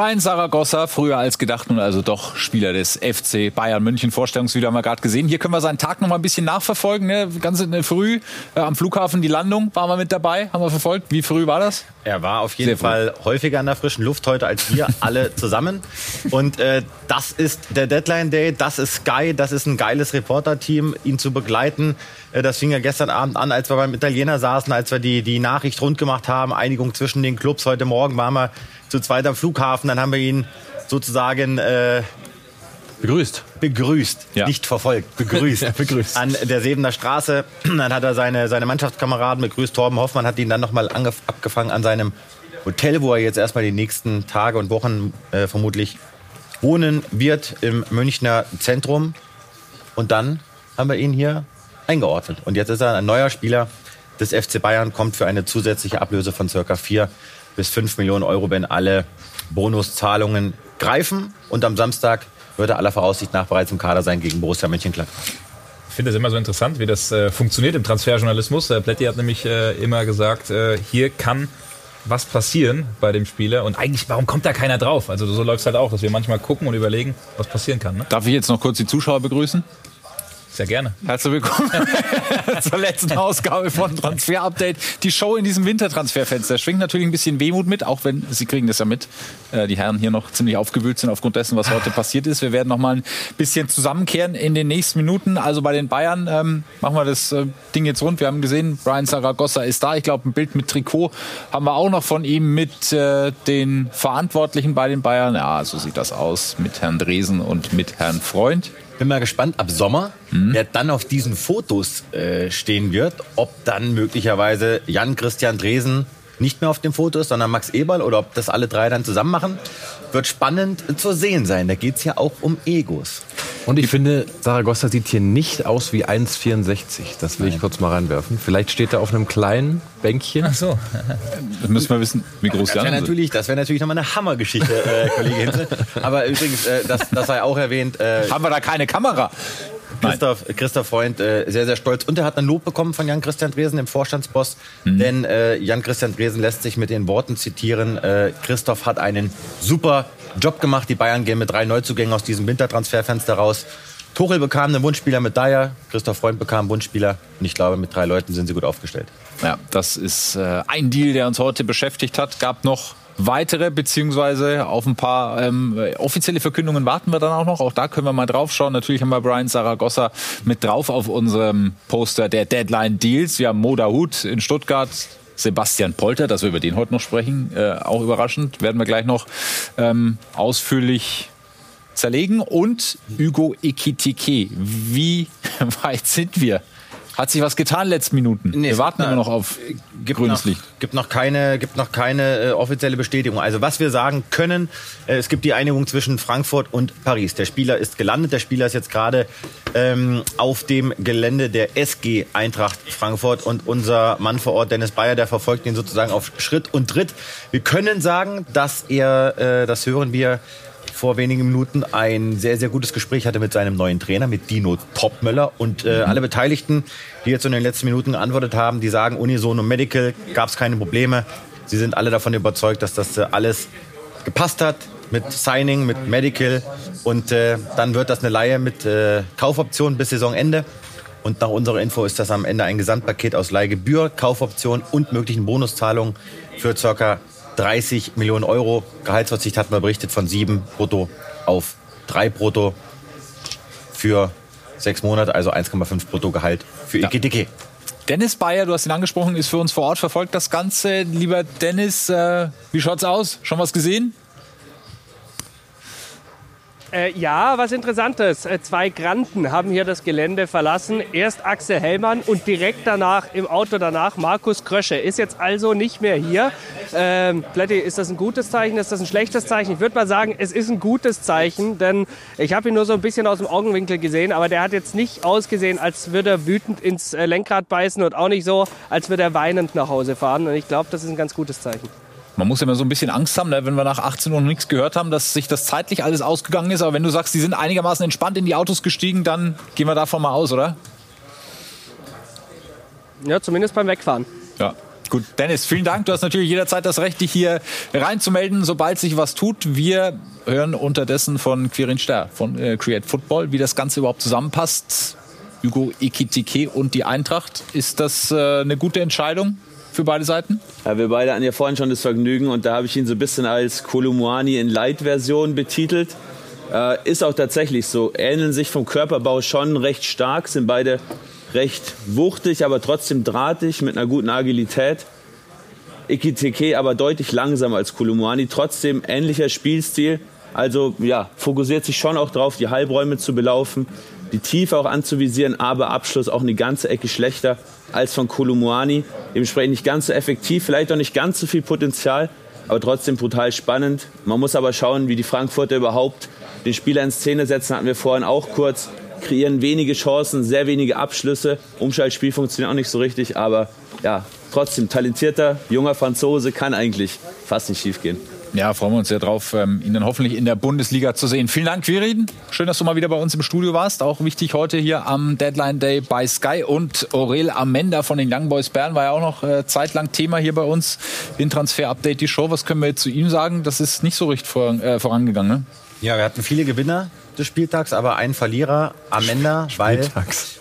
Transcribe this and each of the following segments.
Brian Saragossa, früher als gedacht, nun also doch Spieler des FC Bayern München. Vorstellungsvideo haben wir gerade gesehen. Hier können wir seinen Tag noch mal ein bisschen nachverfolgen. Ne? Ganz früh äh, am Flughafen die Landung waren wir mit dabei, haben wir verfolgt. Wie früh war das? Er war auf jeden Fall häufiger in der frischen Luft heute als wir alle zusammen. Und äh, das ist der Deadline Day, das ist Sky, das ist ein geiles Reporter-Team, ihn zu begleiten. Äh, das fing ja gestern Abend an, als wir beim Italiener saßen, als wir die, die Nachricht rund gemacht haben, Einigung zwischen den Clubs. Heute Morgen waren wir zu zweit am Flughafen. Dann haben wir ihn sozusagen äh, begrüßt. Begrüßt, ja. nicht verfolgt, begrüßt. ja, begrüßt. An der Sebener Straße. Dann hat er seine, seine Mannschaftskameraden begrüßt. Torben Hoffmann hat ihn dann nochmal abgefangen an seinem Hotel, wo er jetzt erstmal die nächsten Tage und Wochen äh, vermutlich wohnen wird im Münchner Zentrum. Und dann haben wir ihn hier eingeordnet. Und jetzt ist er ein neuer Spieler des FC Bayern, kommt für eine zusätzliche Ablöse von circa 4 bis 5 Millionen Euro, wenn alle Bonuszahlungen greifen. Und am Samstag wird er aller Voraussicht nach bereits im Kader sein gegen Borussia Mönchengladbach. Ich finde es immer so interessant, wie das äh, funktioniert im Transferjournalismus. Äh, Pletti hat nämlich äh, immer gesagt, äh, hier kann was passieren bei dem Spieler und eigentlich, warum kommt da keiner drauf? Also so läuft es halt auch, dass wir manchmal gucken und überlegen, was passieren kann. Ne? Darf ich jetzt noch kurz die Zuschauer begrüßen? Sehr gerne. Herzlich willkommen zur letzten Ausgabe von Transfer Update. Die Show in diesem Wintertransferfenster schwingt natürlich ein bisschen Wehmut mit, auch wenn Sie kriegen das ja mit. Äh, die Herren hier noch ziemlich aufgewühlt sind aufgrund dessen, was heute passiert ist. Wir werden noch mal ein bisschen zusammenkehren in den nächsten Minuten. Also bei den Bayern ähm, machen wir das äh, Ding jetzt rund. Wir haben gesehen, Brian Saragossa ist da. Ich glaube, ein Bild mit Trikot haben wir auch noch von ihm mit äh, den Verantwortlichen bei den Bayern. Ja, so sieht das aus mit Herrn Dresen und mit Herrn Freund bin mal gespannt, ab Sommer, mhm. wer dann auf diesen Fotos äh, stehen wird, ob dann möglicherweise Jan Christian Dresen nicht mehr auf dem Foto ist, sondern Max Eberl oder ob das alle drei dann zusammen machen, wird spannend zu sehen sein. Da geht es ja auch um Egos. Und ich finde, Saragossa sieht hier nicht aus wie 1,64. Das will Nein. ich kurz mal reinwerfen. Vielleicht steht er auf einem kleinen Bänkchen. Ach so. Dann müssen wir wissen, wie groß das wäre natürlich, Das wäre natürlich nochmal eine Hammergeschichte, äh, Kollege Hinze. Aber übrigens, äh, das, das sei auch erwähnt. Äh, Haben wir da keine Kamera? Christoph, Christoph Freund äh, sehr, sehr stolz. Und er hat ein Lob bekommen von Jan-Christian Dresen, dem Vorstandsboss. Mhm. Denn äh, Jan-Christian Dresen lässt sich mit den Worten zitieren, äh, Christoph hat einen super Job gemacht. Die Bayern gehen mit drei Neuzugängen aus diesem Wintertransferfenster raus. Tuchel bekam einen Wunschspieler mit Dyer, Christoph Freund bekam einen Wunschspieler. Und ich glaube, mit drei Leuten sind sie gut aufgestellt. Ja, das ist äh, ein Deal, der uns heute beschäftigt hat. Gab noch weitere, beziehungsweise auf ein paar ähm, offizielle Verkündungen warten wir dann auch noch. Auch da können wir mal drauf schauen. Natürlich haben wir Brian Saragossa mit drauf auf unserem Poster der Deadline Deals. Wir haben Moda Hut in Stuttgart, Sebastian Polter, dass wir über den heute noch sprechen, äh, auch überraschend, werden wir gleich noch ähm, ausführlich zerlegen. Und Hugo Ekitike. Wie weit sind wir? Hat sich was getan letzten Minuten? Nee, Wir warten immer noch auf gibt grünes noch, Licht. Gibt noch keine, gibt noch keine äh, offizielle Bestätigung. Also was wir sagen können, äh, es gibt die Einigung zwischen Frankfurt und Paris. Der Spieler ist gelandet. Der Spieler ist jetzt gerade ähm, auf dem Gelände der SG Eintracht Frankfurt und unser Mann vor Ort, Dennis Bayer, der verfolgt ihn sozusagen auf Schritt und Tritt. Wir können sagen, dass er, äh, das hören wir, vor wenigen Minuten ein sehr, sehr gutes Gespräch hatte mit seinem neuen Trainer, mit Dino Topmöller. Und äh, mhm. alle Beteiligten, die jetzt in den letzten Minuten geantwortet haben, die sagen, Unisono Medical gab es keine Probleme. Sie sind alle davon überzeugt, dass das äh, alles gepasst hat mit Signing, mit Medical. Und äh, dann wird das eine Laie mit äh, Kaufoption bis Saisonende. Und nach unserer Info ist das am Ende ein Gesamtpaket aus Leihgebühr, Kaufoption und möglichen Bonuszahlungen für ca. 30 Millionen Euro. Gehaltsverzicht hatten wir berichtet von 7 brutto auf 3 brutto für sechs Monate, also 1,5 brutto Gehalt für ja. Ike Dennis Bayer, du hast ihn angesprochen, ist für uns vor Ort, verfolgt das Ganze. Lieber Dennis, äh, wie schaut's aus? Schon was gesehen? Äh, ja, was Interessantes. Äh, zwei Granten haben hier das Gelände verlassen. Erst Axel Hellmann und direkt danach, im Auto danach, Markus Krösche. Ist jetzt also nicht mehr hier. Ähm, ist das ein gutes Zeichen? Ist das ein schlechtes Zeichen? Ich würde mal sagen, es ist ein gutes Zeichen, denn ich habe ihn nur so ein bisschen aus dem Augenwinkel gesehen, aber der hat jetzt nicht ausgesehen, als würde er wütend ins äh, Lenkrad beißen und auch nicht so, als würde er weinend nach Hause fahren. Und ich glaube, das ist ein ganz gutes Zeichen. Man muss immer so ein bisschen Angst haben, ne, wenn wir nach 18 Uhr noch nichts gehört haben, dass sich das zeitlich alles ausgegangen ist. Aber wenn du sagst, die sind einigermaßen entspannt in die Autos gestiegen, dann gehen wir davon mal aus, oder? Ja, zumindest beim Wegfahren. Ja. Gut, Dennis, vielen Dank. Du hast natürlich jederzeit das Recht, dich hier reinzumelden, sobald sich was tut. Wir hören unterdessen von Quirin Ster von äh, Create Football, wie das Ganze überhaupt zusammenpasst. Hugo Ekitike und die Eintracht. Ist das äh, eine gute Entscheidung für beide Seiten? Ja, wir beide hatten ja vorhin schon das Vergnügen und da habe ich ihn so ein bisschen als Kolumuani in Light-Version betitelt. Äh, ist auch tatsächlich so. Ähneln sich vom Körperbau schon recht stark, sind beide recht wuchtig, aber trotzdem drahtig mit einer guten Agilität. Ikiteke aber deutlich langsamer als Kolumuani, trotzdem ähnlicher Spielstil. Also ja, fokussiert sich schon auch darauf, die Halbräume zu belaufen, die Tiefe auch anzuvisieren, aber Abschluss auch eine ganze Ecke schlechter als von Kolumuani. Dementsprechend nicht ganz so effektiv, vielleicht auch nicht ganz so viel Potenzial, aber trotzdem brutal spannend. Man muss aber schauen, wie die Frankfurter überhaupt den Spieler in Szene setzen, hatten wir vorhin auch kurz. Kreieren wenige Chancen, sehr wenige Abschlüsse. Umschaltspiel funktioniert auch nicht so richtig, aber ja, trotzdem talentierter, junger Franzose kann eigentlich fast nicht schief gehen. Ja, freuen wir uns sehr drauf, ähm, ihn dann hoffentlich in der Bundesliga zu sehen. Vielen Dank, Quirin. Schön, dass du mal wieder bei uns im Studio warst. Auch wichtig heute hier am Deadline Day bei Sky. Und Aurel Amenda von den Young Boys Bern war ja auch noch äh, zeitlang Thema hier bei uns in Transfer Update die Show. Was können wir jetzt zu ihm sagen? Das ist nicht so richtig äh, vorangegangen, ne? Ja, wir hatten viele Gewinner des Spieltags, aber einen Verlierer, Amenda, weil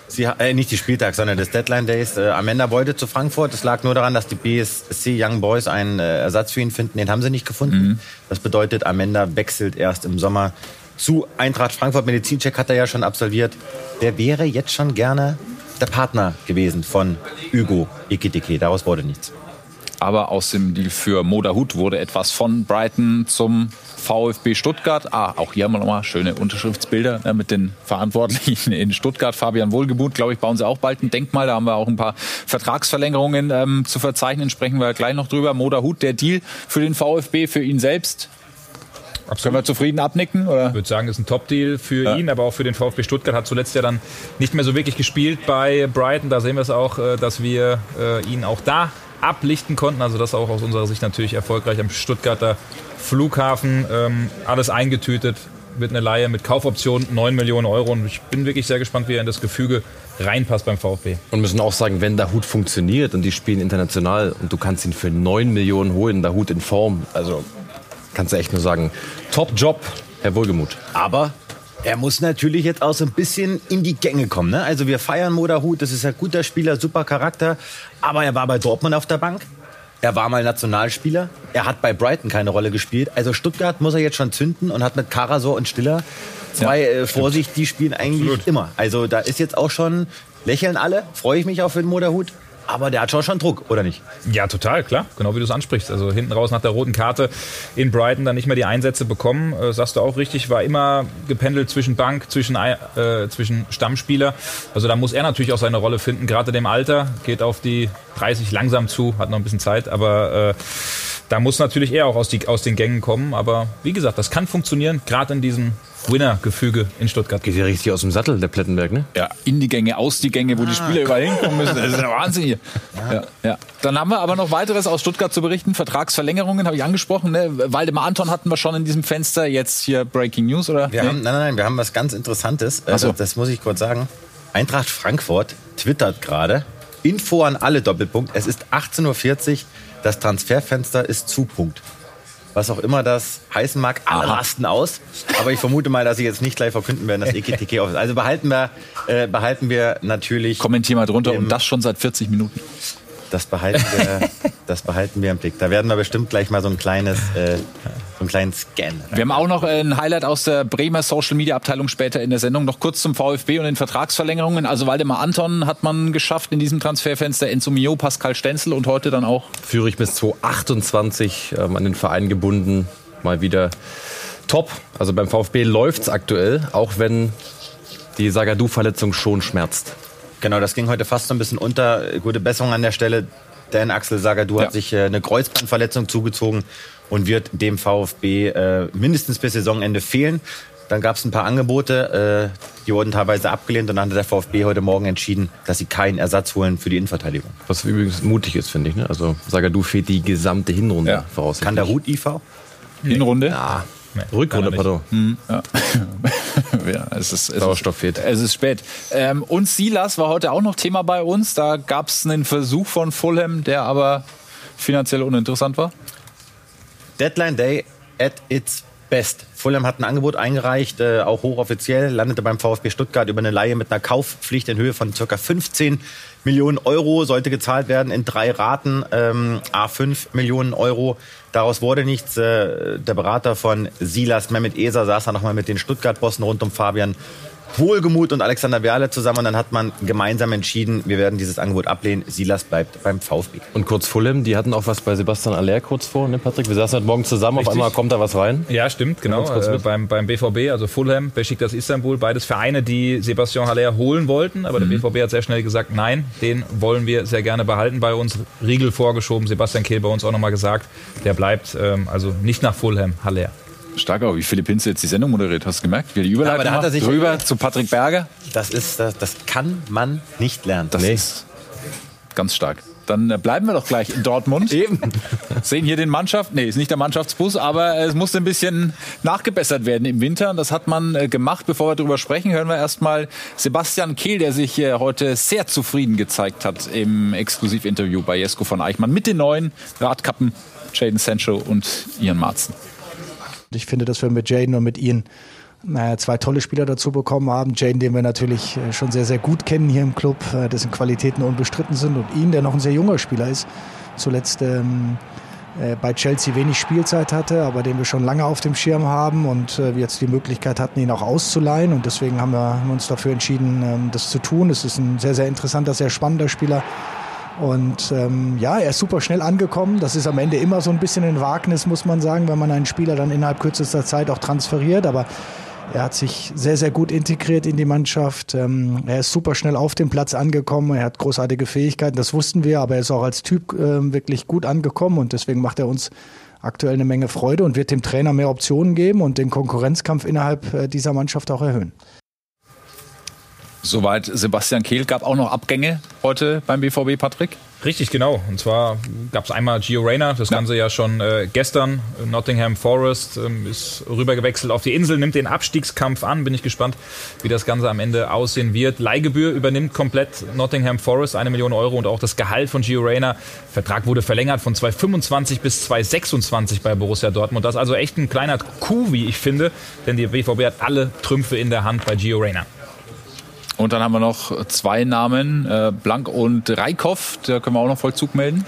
sie äh, nicht die Spieltags, sondern des Deadline Days. Äh, Amenda wollte zu Frankfurt. Es lag nur daran, dass die BSC Young Boys einen äh, Ersatz für ihn finden. Den haben sie nicht gefunden. Mhm. Das bedeutet, Amenda wechselt erst im Sommer zu Eintracht Frankfurt. Medizincheck hat er ja schon absolviert. Der wäre jetzt schon gerne der Partner gewesen von Hugo Ikitike. Daraus wurde nichts. Aber aus dem Deal für Moderhut wurde etwas von Brighton zum VfB Stuttgart. Ah, auch hier haben wir nochmal schöne Unterschriftsbilder ne, mit den Verantwortlichen in Stuttgart. Fabian Wohlgemuth, glaube ich, bauen sie auch bald ein Denkmal. Da haben wir auch ein paar Vertragsverlängerungen ähm, zu verzeichnen. Sprechen wir gleich noch drüber. Moderhut, der Deal für den VfB, für ihn selbst. Absolut. Können wir zufrieden abnicken? Oder? Ich würde sagen, ist ein Top-Deal für ja. ihn, aber auch für den VfB Stuttgart. Hat zuletzt ja dann nicht mehr so wirklich gespielt bei Brighton. Da sehen wir es auch, äh, dass wir äh, ihn auch da ablichten konnten. Also das auch aus unserer Sicht natürlich erfolgreich am Stuttgarter Flughafen. Ähm, alles eingetütet, wird eine Laie mit Kaufoption 9 Millionen Euro. Und ich bin wirklich sehr gespannt, wie er in das Gefüge reinpasst beim VfB. Und müssen auch sagen, wenn der Hut funktioniert und die spielen international und du kannst ihn für 9 Millionen holen, der Hut in Form, also kannst du echt nur sagen, Top-Job, Herr Wohlgemuth. Aber er muss natürlich jetzt auch so ein bisschen in die Gänge kommen. Ne? Also wir feiern Moderhut, das ist ein guter Spieler, super Charakter. Aber er war bei Dortmund auf der Bank. Er war mal Nationalspieler. Er hat bei Brighton keine Rolle gespielt. Also Stuttgart muss er jetzt schon zünden und hat mit Karasor und Stiller zwei ja, äh, Vorsicht, die spielen eigentlich Absolut. immer. Also da ist jetzt auch schon, lächeln alle, freue ich mich auf den Moderhut. Aber der hat schon, schon Druck, oder nicht? Ja, total, klar. Genau wie du es ansprichst. Also hinten raus nach der roten Karte in Brighton dann nicht mehr die Einsätze bekommen. Äh, sagst du auch richtig, war immer gependelt zwischen Bank, zwischen, äh, zwischen Stammspieler. Also da muss er natürlich auch seine Rolle finden. Gerade dem Alter geht auf die 30 langsam zu, hat noch ein bisschen Zeit, aber äh, da muss natürlich er auch aus, die, aus den Gängen kommen. Aber wie gesagt, das kann funktionieren, gerade in diesem Winner-Gefüge in Stuttgart. Geht ja richtig aus dem Sattel, der Plettenberg, ne? Ja, in die Gänge, aus die Gänge, wo ah. die Spieler überall hinkommen müssen. Das ist ja Wahnsinn hier. Ja. Ja, ja. Dann haben wir aber noch weiteres aus Stuttgart zu berichten. Vertragsverlängerungen habe ich angesprochen. Ne? Waldemar Anton hatten wir schon in diesem Fenster. Jetzt hier Breaking News, oder? Wir nee? haben, nein, nein, nein, wir haben was ganz Interessantes. So. Das, das muss ich kurz sagen. Eintracht Frankfurt twittert gerade. Info an alle Doppelpunkt. Es ist 18.40 Uhr. Das Transferfenster ist zu Punkt was auch immer das heißen mag, alle rasten aus. Aber ich vermute mal, dass sie jetzt nicht gleich verkünden werden, dass EKTK auf ist. Also behalten wir, äh, behalten wir natürlich. Kommentier mal drunter und das schon seit 40 Minuten. Das behalten wir, das behalten wir im Blick. Da werden wir bestimmt gleich mal so ein kleines, äh, so einen kleinen Scan. Wir haben auch noch ein Highlight aus der Bremer Social Media Abteilung später in der Sendung. Noch kurz zum VfB und den Vertragsverlängerungen. Also Waldemar Anton hat man geschafft in diesem Transferfenster. Enzo Mio, Pascal Stenzel und heute dann auch. Führe ich bis 2028 ähm, an den Verein gebunden. Mal wieder top. Also beim VfB läuft es aktuell, auch wenn die Sagadu-Verletzung schon schmerzt. Genau, das ging heute fast so ein bisschen unter. Gute Besserung an der Stelle. Denn Axel Sagadou ja. hat sich äh, eine Kreuzbandverletzung zugezogen und wird dem VfB äh, mindestens bis Saisonende fehlen. Dann gab es ein paar Angebote, äh, die wurden teilweise abgelehnt und dann hat der VfB heute Morgen entschieden, dass sie keinen Ersatz holen für die Innenverteidigung. Was übrigens mutig ist, finde ich. Ne? Also Sagadou fehlt die gesamte Hinrunde ja. voraus. Kann der Hut IV? Hinrunde? Ja. Nee, Rückrunde, pardon. Mhm. Ja. ja, es ist, es Sauerstoff fehlt. Es ist spät. Ähm, und Silas war heute auch noch Thema bei uns. Da gab es einen Versuch von Fulham, der aber finanziell uninteressant war. Deadline Day at its best. Fulham hat ein Angebot eingereicht, äh, auch hochoffiziell, landete beim VfB Stuttgart über eine Laie mit einer Kaufpflicht in Höhe von ca. 15 Millionen Euro, sollte gezahlt werden in drei Raten, ähm, A5 Millionen Euro. Daraus wurde nichts. Äh, der Berater von Silas, Mehmet Eser, saß da nochmal mit den Stuttgart-Bossen rund um Fabian Wohlgemut und Alexander Werle zusammen und dann hat man gemeinsam entschieden, wir werden dieses Angebot ablehnen. Silas bleibt beim VfB. Und kurz Fulham, die hatten auch was bei Sebastian Aller kurz vor, ne Patrick? Wir saßen heute Morgen zusammen, auf einmal kommt da was rein. Ja, stimmt, genau. Äh, beim, beim BVB, also Fulham, Besiktas Istanbul, beides Vereine, die Sebastian Haller holen wollten. Aber der BVB hat sehr schnell gesagt, nein, den wollen wir sehr gerne behalten bei uns. Riegel vorgeschoben, Sebastian Kehl bei uns auch nochmal gesagt, der bleibt ähm, also nicht nach Fulham, Haller. Stark auch, wie Philipp Hinze jetzt die Sendung moderiert. Hast du gemerkt? Wie er die Überleitung aber da hat er macht? sich- drüber zu Patrick Berger. Das ist, das, das kann man nicht lernen. Das ist ganz stark. Dann äh, bleiben wir doch gleich in Dortmund. Eben. Sehen hier den Mannschaft, nee, ist nicht der Mannschaftsbus, aber es musste ein bisschen nachgebessert werden im Winter. Und das hat man äh, gemacht. Bevor wir darüber sprechen, hören wir erstmal Sebastian Kehl, der sich äh, heute sehr zufrieden gezeigt hat im Exklusivinterview bei Jesko von Eichmann mit den neuen Radkappen Jaden Sancho und Ian Marzen. Ich finde, dass wir mit Jaden und mit Ian naja, zwei tolle Spieler dazu bekommen haben. Jaden, den wir natürlich äh, schon sehr, sehr gut kennen hier im Club, äh, dessen Qualitäten unbestritten sind. Und ihn, der noch ein sehr junger Spieler ist, zuletzt ähm, äh, bei Chelsea wenig Spielzeit hatte, aber den wir schon lange auf dem Schirm haben und äh, jetzt die Möglichkeit hatten, ihn auch auszuleihen. Und deswegen haben wir uns dafür entschieden, ähm, das zu tun. Es ist ein sehr, sehr interessanter, sehr spannender Spieler. Und ähm, ja, er ist super schnell angekommen. Das ist am Ende immer so ein bisschen ein Wagnis, muss man sagen, wenn man einen Spieler dann innerhalb kürzester Zeit auch transferiert. Aber er hat sich sehr, sehr gut integriert in die Mannschaft. Ähm, er ist super schnell auf dem Platz angekommen. Er hat großartige Fähigkeiten, das wussten wir, aber er ist auch als Typ ähm, wirklich gut angekommen und deswegen macht er uns aktuell eine Menge Freude und wird dem Trainer mehr Optionen geben und den Konkurrenzkampf innerhalb äh, dieser Mannschaft auch erhöhen. Soweit Sebastian Kehl. Gab auch noch Abgänge heute beim BVB, Patrick? Richtig, genau. Und zwar gab es einmal Gio Reyna, das Ganze ja schon äh, gestern. Nottingham Forest ähm, ist rübergewechselt auf die Insel, nimmt den Abstiegskampf an. Bin ich gespannt, wie das Ganze am Ende aussehen wird. Leihgebühr übernimmt komplett Nottingham Forest, eine Million Euro und auch das Gehalt von Gio Reyna. Vertrag wurde verlängert von 2025 bis 2026 bei Borussia Dortmund. Das ist also echt ein kleiner Coup, wie ich finde, denn die BVB hat alle Trümpfe in der Hand bei Gio Reyna. Und dann haben wir noch zwei Namen, äh, Blank und Reikhoff. Da können wir auch noch Vollzug melden.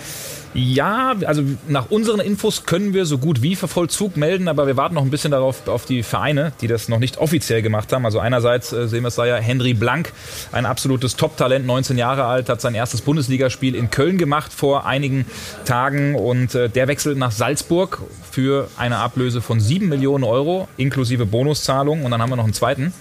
Ja, also nach unseren Infos können wir so gut wie für Vollzug melden, aber wir warten noch ein bisschen darauf auf die Vereine, die das noch nicht offiziell gemacht haben. Also einerseits äh, sehen wir es da ja Henry Blank, ein absolutes Top-Talent, 19 Jahre alt, hat sein erstes Bundesligaspiel in Köln gemacht vor einigen Tagen und äh, der wechselt nach Salzburg für eine Ablöse von 7 Millionen Euro inklusive Bonuszahlung und dann haben wir noch einen zweiten,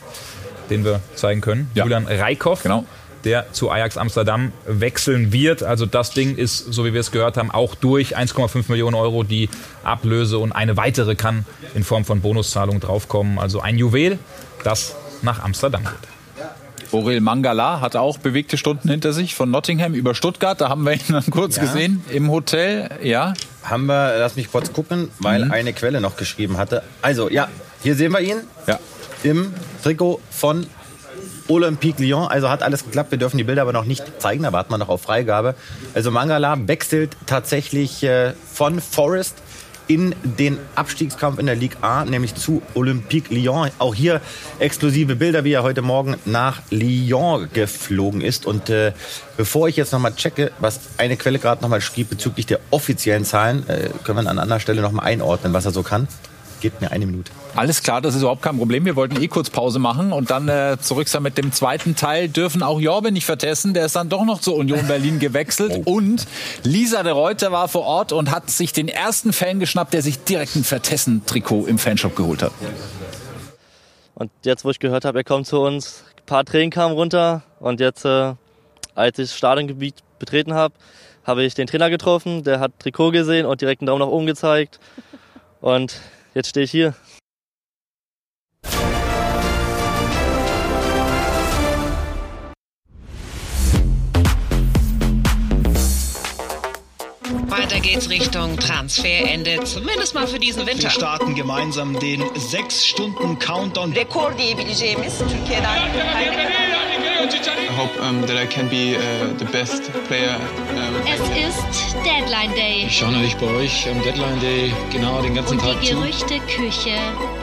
den wir zeigen können, Ja. Julian Reikhoff Genau. der zu Ajax Amsterdam wechseln wird. Also das Ding ist, so wie wir es gehört haben, auch durch 1,5 Millionen Euro die Ablöse und eine weitere kann in Form von Bonuszahlung draufkommen. Also ein Juwel, das nach Amsterdam geht. Orel Mangala hat auch bewegte Stunden hinter sich von Nottingham über Stuttgart. Da haben wir ihn dann kurz Ja. gesehen im Hotel. Ja, Haben wir, lass mich kurz gucken, weil eine Quelle noch geschrieben hatte. Also, ja, hier sehen wir ihn ja. im Trikot von Olympique Lyon. Also hat alles geklappt. Wir dürfen die Bilder aber noch nicht zeigen. Da warten wir noch auf Freigabe. Also Mangala wechselt tatsächlich äh, von Forest in den Abstiegskampf in der Ligue A, nämlich zu Olympique Lyon. Auch hier exklusive Bilder, wie er heute Morgen nach Lyon geflogen ist. Und äh, bevor ich jetzt nochmal checke, was eine Quelle gerade nochmal schrieb bezüglich der offiziellen Zahlen, äh, können wir an anderer Stelle nochmal einordnen, was er so kann. Gebt mir eine Minute. Alles klar, das ist überhaupt kein Problem. Wir wollten eh kurz Pause machen und dann äh, zurück sein mit dem zweiten Teil. Dürfen auch Jorbe nicht vergessen, der ist dann doch noch zur Union Berlin gewechselt. Und Lisa de Reuter war vor Ort und hat sich den ersten Fan geschnappt, der sich direkt ein Vertessen-Trikot im Fanshop geholt hat. Und jetzt, wo ich gehört habe, er kommt zu uns, ein paar Tränen kamen runter. Und jetzt, äh, als ich das Stadiongebiet betreten habe, habe ich den Trainer getroffen. Der hat Trikot gesehen und direkt einen Daumen nach oben gezeigt. Und jetzt stehe ich hier. Weiter geht's Richtung Transferende, zumindest mal für diesen Winter. Wir starten gemeinsam den sechs Stunden Countdown. Rekor diyebileceğimiz Türkiye'den I hope um, that I can be uh, the best player. Um, es ist Deadline Day. Ich schaue natürlich bei euch am Deadline Day genau den ganzen Und Tag die zu. Gerüchteküche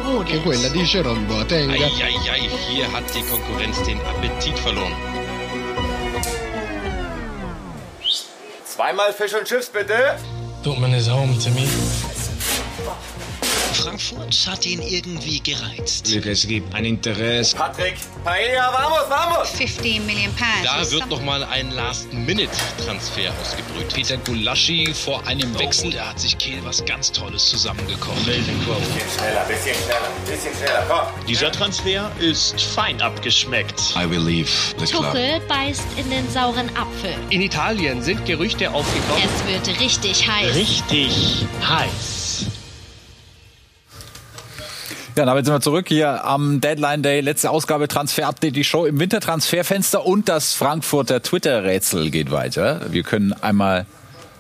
brodelt. quella di Jerome Boateng. Eieiei, hier hat die Konkurrenz den Appetit verloren. Zweimal Fisch und Chips bitte. Dortmund is home to me. Frankfurt hat ihn irgendwie gereizt. Es gibt ein Interesse. Patrick, Paella, vamos, vamos. 15 Million pounds. Da wird noch mal ein Last-Minute-Transfer ausgebrüht. Peter Gulaschi vor einem Wechsel. Da hat sich Kehl was ganz Tolles zusammengekocht. Bisschen schneller, bisschen schneller, bisschen schneller, komm. Dieser Transfer ist fein abgeschmeckt. I will leave the club. Tuchel beißt in den sauren Apfel. In Italien sind Gerüchte aufgekommen. Es wird richtig heiß. Richtig heiß. Ja, damit sind wir zurück hier am Deadline Day. Letzte Ausgabe Transfer Update, die Show im Wintertransferfenster und das Frankfurter Twitter-Rätsel geht weiter. Wir können einmal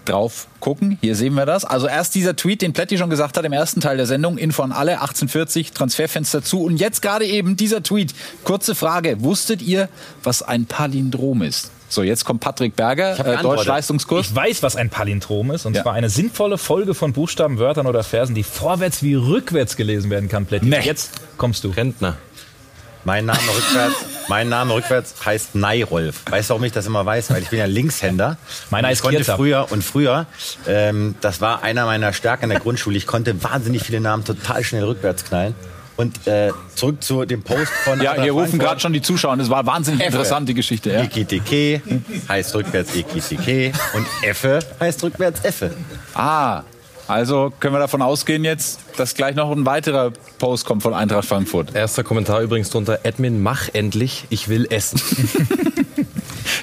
drauf gucken. Hier sehen wir das. Also erst dieser Tweet, den Pletti schon gesagt hat im ersten Teil der Sendung. Info an alle, 1840, Transferfenster zu. Und jetzt gerade eben dieser Tweet. Kurze Frage. Wusstet ihr, was ein Palindrom ist? So, jetzt kommt Patrick Berger, äh. Deutsch-Leistungskurs. Ich weiß, was ein Palindrom ist. Und Ja. zwar eine sinnvolle Folge von Buchstaben, Wörtern oder Versen, die vorwärts wie rückwärts gelesen werden kann, Plätti. Nee. Jetzt kommst du. Rentner. Mein Name rückwärts, mein Name rückwärts heißt Neirolf. Weißt du, warum ich das immer weiß? Weil ich bin ja Linkshänder. Meiner ist ich konnte früher und früher, ähm, das war einer meiner Stärken in der Grundschule. Ich konnte wahnsinnig viele Namen total schnell rückwärts knallen. Und äh, zurück zu dem Post von Ja, hier rufen gerade schon die Zuschauer. Das war wahnsinnig Effe. interessant, die Geschichte. Ja. Ikitike heißt rückwärts Ikitike und Effe heißt rückwärts Effe. Ah, also können wir davon ausgehen jetzt, dass gleich noch ein weiterer Post kommt von Eintracht Frankfurt. Erster Kommentar übrigens drunter. Admin, mach endlich, ich will essen.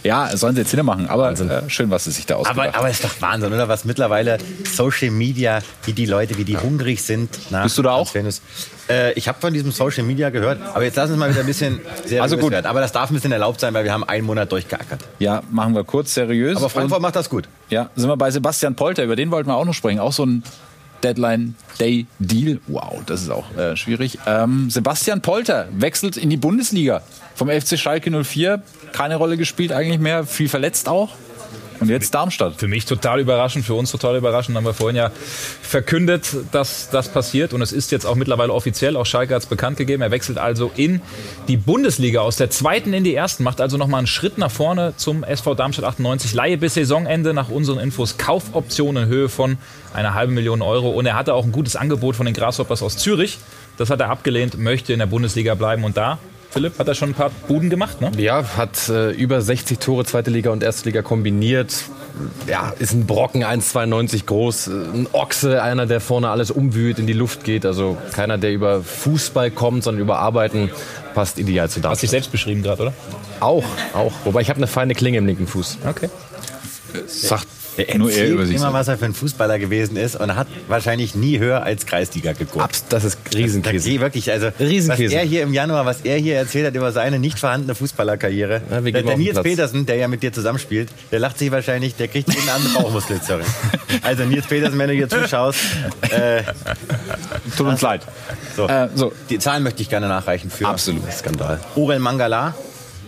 Ja, sollen sie jetzt hinter machen, aber äh, schön, was sie sich da ausgedacht Aber, aber ist doch Wahnsinn, oder? Was mittlerweile Social Media, wie die Leute, wie die hungrig sind. Nach Bist du da auch? Äh, ich habe von diesem Social Media gehört, aber jetzt lassen wir uns mal wieder ein bisschen seriös Also gut. werden. Aber das darf ein bisschen erlaubt sein, weil wir haben einen Monat durchgeackert. Ja, machen wir kurz seriös. Aber Frankfurt Und, macht das gut. ja, sind wir bei Sebastian Polter, über den wollten wir auch noch sprechen. Auch so ein Deadline Day Deal. Wow, das ist auch äh, schwierig. Ähm, Sebastian Polter wechselt in die Bundesliga vom FC Schalke 04. Keine Rolle gespielt eigentlich mehr, viel verletzt auch. Und jetzt Darmstadt. Für mich total überraschend, für uns total überraschend. Haben wir vorhin ja verkündet, dass das passiert. Und es ist jetzt auch mittlerweile offiziell. Auch Schalke hat es bekannt gegeben. Er wechselt also in die Bundesliga aus der zweiten in die ersten. Macht also nochmal einen Schritt nach vorne zum SV Darmstadt 98. Laie bis Saisonende nach unseren Infos. Kaufoption in Höhe von einer halben Million Euro. Und er hatte auch ein gutes Angebot von den Grasshoppers aus Zürich. Das hat er abgelehnt, möchte in der Bundesliga bleiben. Und da, Philipp, hat er schon ein paar Buden gemacht, ne? Ja, hat äh, über 60 Tore zweite Liga und erste Liga kombiniert. Ja, ist ein Brocken, 1,92 groß, äh, ein Ochse, einer, der vorne alles umwühlt, in die Luft geht. Also keiner, der über Fußball kommt, sondern über Arbeiten. Passt ideal zu Hast dich Darmstadt. selbst beschrieben gerade, oder? Auch, auch. Wobei ich habe eine feine Klinge im linken Fuß. Okay. Sagt Er nur er erzählt über sich. immer, was er für ein Fußballer gewesen ist und hat wahrscheinlich nie höher als Kreisliga geguckt. Abs das ist Da Riesenkäse. geh wirklich, also Riesenkäse. was er hier im Januar, was er hier erzählt hat über seine nicht vorhandene Fußballerkarriere. Ja, der Nils. Petersen, der ja mit dir zusammenspielt, der lacht sich wahrscheinlich, der kriegt jeden anderen Bauchmuskelzerring. Also Nils Petersen, wenn du hier zuschaust, äh, Tut uns leid. so. Äh, so. die Zahlen möchte ich gerne nachreichen für Absolut. Skandal. Orel Mangala.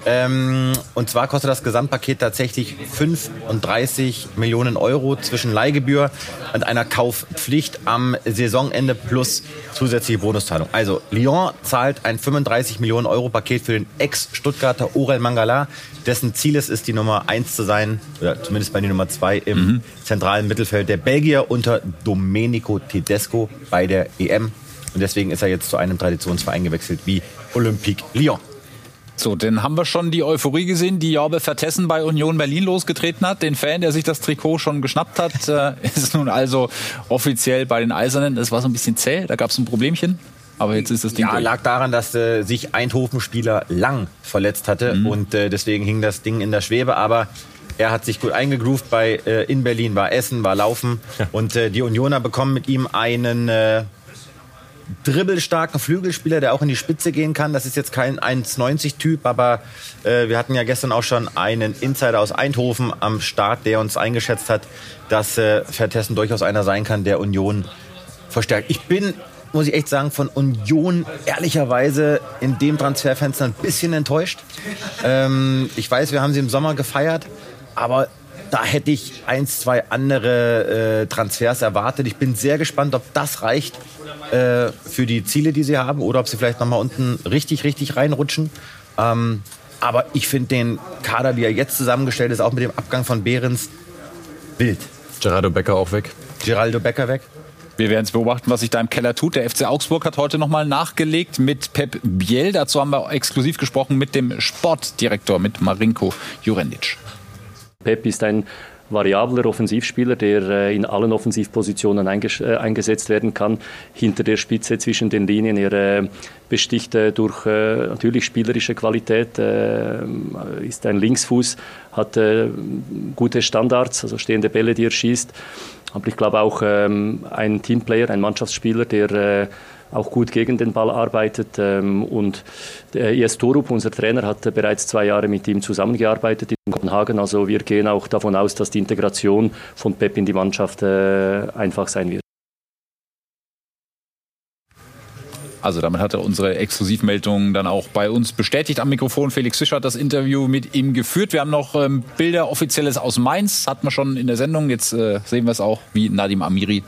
Ähm, und zwar kostet das Gesamtpaket tatsächlich 35 Millionen Euro zwischen Leihgebühr und einer Kaufpflicht am Saisonende plus zusätzliche Bonuszahlung. Also Lyon zahlt ein 35 Millionen Euro Paket für den Ex-Stuttgarter Orel Mangala, dessen Ziel es ist, die Nummer 1 zu sein, oder zumindest bei die Nummer 2 im zentralen Mittelfeld der Belgier unter Domenico Tedesco bei der EM. Und deswegen ist er jetzt zu einem Traditionsverein gewechselt wie Olympique Lyon. So, dann haben wir schon die Euphorie gesehen, die Jorbe Vertessen bei Union Berlin losgetreten hat. Den Fan, der sich das Trikot schon geschnappt hat, äh, ist nun also offiziell bei den Eisernen. Das war so ein bisschen zäh, da gab es ein Problemchen. Aber jetzt ist das Ding Ja, durch. lag daran, dass äh, sich Eindhoven-Spieler lang verletzt hatte und äh, deswegen hing das Ding in der Schwebe. Aber er hat sich gut eingegroovt bei äh, in Berlin, war Essen, war Laufen und äh, die Unioner bekommen mit ihm einen äh, dribbelstarken Flügelspieler, der auch in die Spitze gehen kann. Das ist jetzt kein 1,90-Typ, aber äh, wir hatten ja gestern auch schon einen Insider aus Eindhoven am Start, der uns eingeschätzt hat, dass äh, Vertessen durchaus einer sein kann, der Union verstärkt. Ich bin, muss ich echt sagen, von Union ehrlicherweise in dem Transferfenster ein bisschen enttäuscht. Ähm, ich weiß, wir haben sie im Sommer gefeiert, aber da hätte ich eins, zwei andere äh, Transfers erwartet. Ich bin sehr gespannt, ob das reicht äh, für die Ziele, die sie haben, oder ob sie vielleicht nochmal unten richtig, richtig reinrutschen. Ähm, aber ich finde den Kader, wie er jetzt zusammengestellt ist, auch mit dem Abgang von Behrens, wild. Gerardo Becker auch weg. Geraldo Becker weg. Wir werden es beobachten, was sich da im Keller tut. Der FC Augsburg hat heute nochmal nachgelegt mit Pep Biel. Dazu haben wir exklusiv gesprochen mit dem Sportdirektor, mit Marinko Jurendic. Pep ist ein variabler Offensivspieler, der äh, in allen Offensivpositionen äh, eingesetzt werden kann. Hinter der Spitze zwischen den Linien. Er äh, besticht durch natürlich spielerische Qualität, ist ein Linksfuß, hat gute Standards, also stehende Bälle, die er schießt. Aber ich glaube auch ähm, ein Teamplayer, ein Mannschaftsspieler, der auch gut gegen den Ball arbeitet. Ähm, und IS Torup, unser Trainer, hat bereits zwei Jahre mit ihm zusammengearbeitet in Kopenhagen. Also wir gehen auch davon aus, dass die Integration von Pep in die Mannschaft äh, einfach sein wird. Also damit hat er unsere Exklusivmeldung dann auch bei uns bestätigt am Mikrofon. Felix Fischer hat das Interview mit ihm geführt. Wir haben noch ähm, Bilder offizielles aus Mainz, hatten wir schon in der Sendung. Jetzt äh, sehen wir es auch, wie Nadim Amiri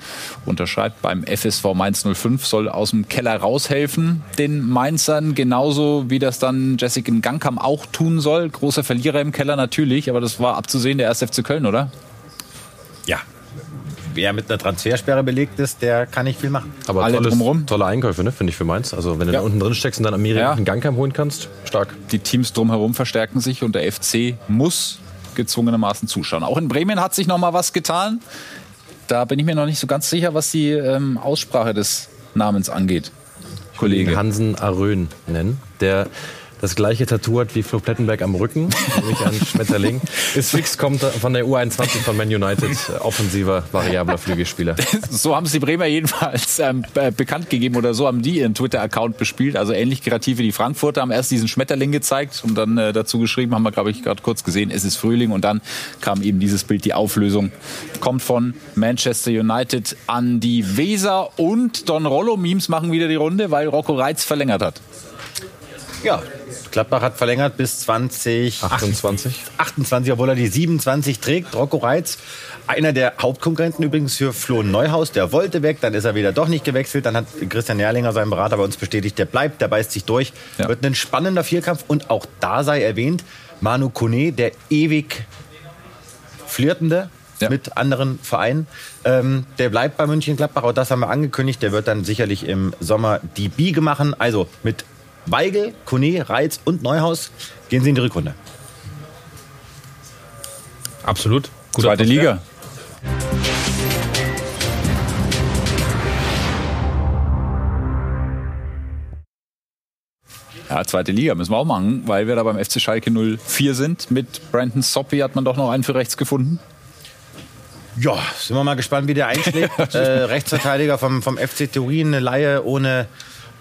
unterschreibt. Beim FSV Mainz 05 soll aus dem Keller raushelfen den Mainzern, genauso wie das dann Jessica Gangkam auch tun soll. Großer Verlierer im Keller natürlich, aber das war abzusehen der 1. FC Köln, oder? Ja, wer mit einer Transfersperre belegt ist, der kann nicht viel machen. Aber Alle tolles, drumherum. tolle Einkäufe, ne, finde ich für Mainz. Also wenn du ja. da unten drin steckst und dann Amiri ja. einen Gangkampf holen kannst, stark. Die Teams drumherum verstärken sich und der FC muss gezwungenermaßen zuschauen. Auch in Bremen hat sich noch mal was getan. Da bin ich mir noch nicht so ganz sicher, was die ähm, Aussprache des Namens angeht. Kollege Hansen Arön nennen, der das gleiche Tattoo hat wie Flo Plettenberg am Rücken, nämlich ein Schmetterling. Ist fix, kommt von der U21 von Man United, offensiver, variabler Flügelspieler. So haben es die Bremer jedenfalls ähm, bekannt gegeben oder so haben die ihren Twitter-Account bespielt. Also ähnlich kreativ wie die Frankfurter haben erst diesen Schmetterling gezeigt und dann äh, dazu geschrieben, haben wir glaube ich gerade kurz gesehen, es ist Frühling und dann kam eben dieses Bild, die Auflösung kommt von Manchester United an die Weser und Don Rollo-Memes machen wieder die Runde, weil Rocco Reitz verlängert hat. Ja, Gladbach hat verlängert bis 2028. 28, obwohl er die 27 trägt. Rocco Reitz, einer der Hauptkonkurrenten übrigens für Flo Neuhaus, der wollte weg, dann ist er wieder doch nicht gewechselt. Dann hat Christian Nerlinger, sein Berater, bei uns bestätigt, der bleibt, der beißt sich durch. Ja. Wird ein spannender Vierkampf und auch da sei erwähnt, Manu Kone, der ewig Flirtende, ja. mit anderen Vereinen. Ähm, der bleibt bei München Gladbach, auch das haben wir angekündigt. Der wird dann sicherlich im Sommer die Biege machen. Also mit Weigel, Kone, Reitz und Neuhaus gehen sie in die Rückrunde. Absolut. Gute Zweite Liga. Ja, zweite Liga müssen wir auch machen, weil wir da beim FC Schalke 04 sind. Mit Brandon Soppy hat man doch noch einen für rechts gefunden. Ja, sind wir mal gespannt, wie der einschlägt. äh, Rechtsverteidiger vom, vom FC Turin, eine Laie ohne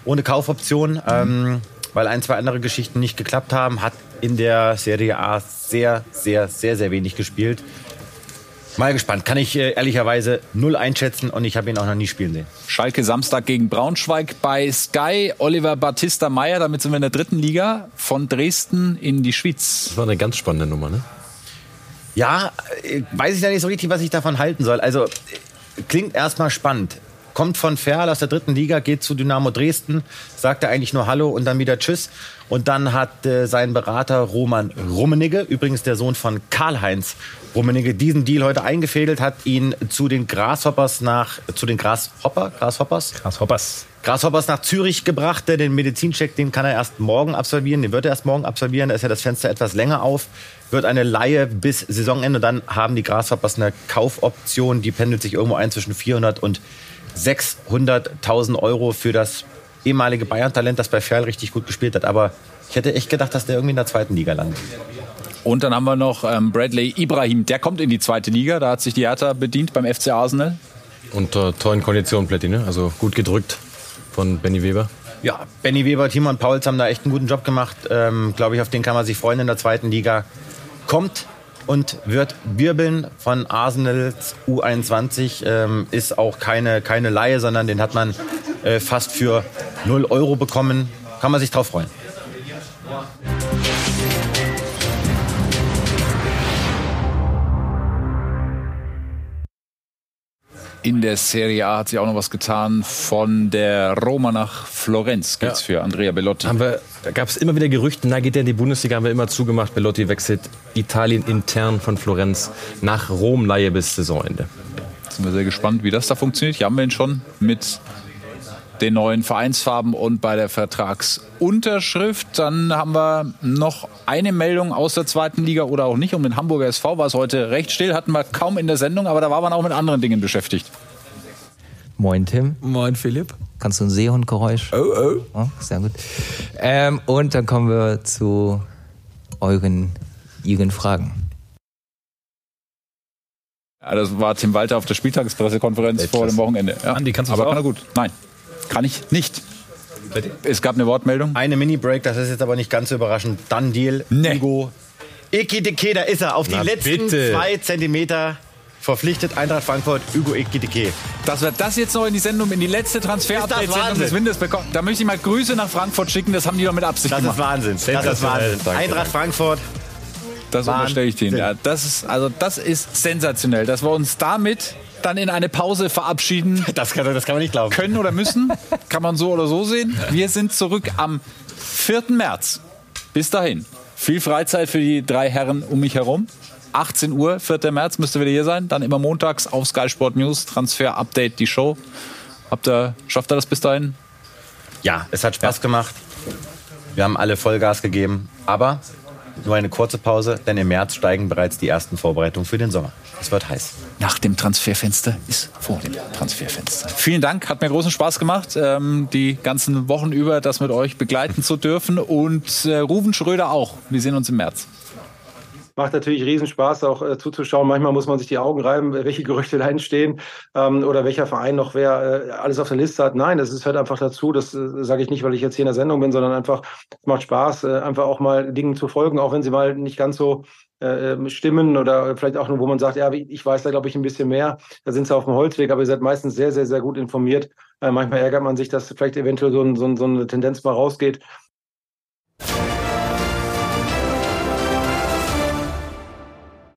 ohne Kaufoption, ähm, weil ein, zwei andere Geschichten nicht geklappt haben. Hat in der Serie A sehr, sehr, sehr, sehr wenig gespielt. Mal gespannt. Kann ich äh, ehrlicherweise null einschätzen und ich habe ihn auch noch nie spielen sehen. Schalke Samstag gegen Braunschweig bei Sky. Oliver Battista Meyer, damit sind wir in der dritten Liga, von Dresden in die Schweiz. Das war eine ganz spannende Nummer, ne? Ja, äh, weiß ich ja nicht so richtig, was ich davon halten soll. Also klingt erstmal spannend kommt von Ferl aus der dritten Liga, geht zu Dynamo Dresden, sagt er eigentlich nur Hallo und dann wieder Tschüss. Und dann hat äh, sein Berater Roman Rummenigge, übrigens der Sohn von Karl-Heinz Rummenigge, diesen Deal heute eingefädelt, hat ihn zu den Grasshoppers nach, zu den Grashopper, Grasshoppers? Grasshoppers. Grasshoppers nach Zürich gebracht. Den Medizincheck, den kann er erst morgen absolvieren. Den wird er erst morgen absolvieren. Da ist ja das Fenster etwas länger auf. Wird eine Laie bis Saisonende. Dann haben die Grasshoppers eine Kaufoption. Die pendelt sich irgendwo ein zwischen 400 und 600.000 Euro für das ehemalige Bayern-Talent, das bei Ferl richtig gut gespielt hat. Aber ich hätte echt gedacht, dass der irgendwie in der zweiten Liga landet. Und dann haben wir noch ähm, Bradley Ibrahim, der kommt in die zweite Liga. Da hat sich die Hertha bedient beim FC Arsenal. Unter tollen Konditionen, Plätti, ne? Also gut gedrückt von Benny Weber? Ja, Benny Weber, Timon Pauls haben da echt einen guten Job gemacht. Ähm, Glaube ich, auf den kann man sich freuen in der zweiten Liga. Kommt und wird wirbeln von Arsenals U21. Ähm, ist auch keine, keine Laie, sondern den hat man äh, fast für 0 Euro bekommen. Kann man sich drauf freuen. In der Serie A hat sich auch noch was getan. Von der Roma nach Florenz geht's ja. für Andrea Bellotti. Haben wir, da gab es immer wieder Gerüchte, na geht er in die Bundesliga, haben wir immer zugemacht. Bellotti wechselt Italien intern von Florenz nach Rom, Laie bis Saisonende. Jetzt sind wir sehr gespannt, wie das da funktioniert. Hier haben wir ihn schon mit den neuen Vereinsfarben und bei der Vertragsunterschrift. Dann haben wir noch eine Meldung aus der zweiten Liga oder auch nicht. Um den Hamburger SV war es heute recht still, hatten wir kaum in der Sendung, aber da war man auch mit anderen Dingen beschäftigt. Moin Tim. Moin Philipp. Kannst du ein Seehundgeräusch? Oh, oh. oh sehr gut. Ähm, und dann kommen wir zu euren, ihren Fragen. Ja, das war Tim Walter auf der Spieltagspressekonferenz vor dem Wochenende. Ja. Andi, kannst du Aber auch? kann er gut. Nein. Kann ich nicht. Es gab eine Wortmeldung. Eine Mini-Break, das ist jetzt aber nicht ganz so überraschend. Dann Deal, nee. Hugo. Ekideke, da ist er. Auf die Na, letzten bitte. zwei Zentimeter verpflichtet Eintracht Frankfurt Hugo Ekideke. Dass wir das jetzt noch in die Sendung, in die letzte Transfer-Update-Sendung des Windes bekommen, da möchte ich mal Grüße nach Frankfurt schicken. Das haben die doch mit Absicht das gemacht. Ist Wahnsinn. Das ist Wahnsinn. Danke. Eintracht Frankfurt. Das unterstelle ich denen. Ja, das ist, also das ist sensationell, dass wir uns damit dann in eine Pause verabschieden. Das kann, das kann man nicht glauben. Können oder müssen. Kann man so oder so sehen. Wir sind zurück am 4. März. Bis dahin. Viel Freizeit für die drei Herren um mich herum. 18 Uhr, 4. März müsste wieder hier sein. Dann immer montags auf Sky Sport News, Transfer Update, die Show. Habt ihr, schafft ihr das bis dahin? Ja, es hat Spaß ja. gemacht. Wir haben alle Vollgas gegeben. Aber nur eine kurze Pause, denn im März steigen bereits die ersten Vorbereitungen für den Sommer. Es wird heiß. Nach dem Transferfenster ist vor dem Transferfenster. Vielen Dank, hat mir großen Spaß gemacht, ähm, die ganzen Wochen über das mit euch begleiten zu dürfen. Und äh, Ruven Schröder auch. Wir sehen uns im März macht natürlich Riesenspaß, auch äh, zuzuschauen. Manchmal muss man sich die Augen reiben, welche Gerüchte da entstehen ähm, oder welcher Verein noch wer äh, alles auf der Liste hat. Nein, das ist halt einfach dazu. Das äh, sage ich nicht, weil ich jetzt hier in der Sendung bin, sondern einfach, es macht Spaß, äh, einfach auch mal Dingen zu folgen, auch wenn sie mal nicht ganz so stimmen oder vielleicht auch nur, wo man sagt, ja, ich weiß da, glaube ich, ein bisschen mehr. Da sind sie auf dem Holzweg, aber ihr seid meistens sehr, sehr, sehr gut informiert. Äh, manchmal ärgert man sich, dass vielleicht eventuell so, ein, so, ein, so eine Tendenz mal rausgeht.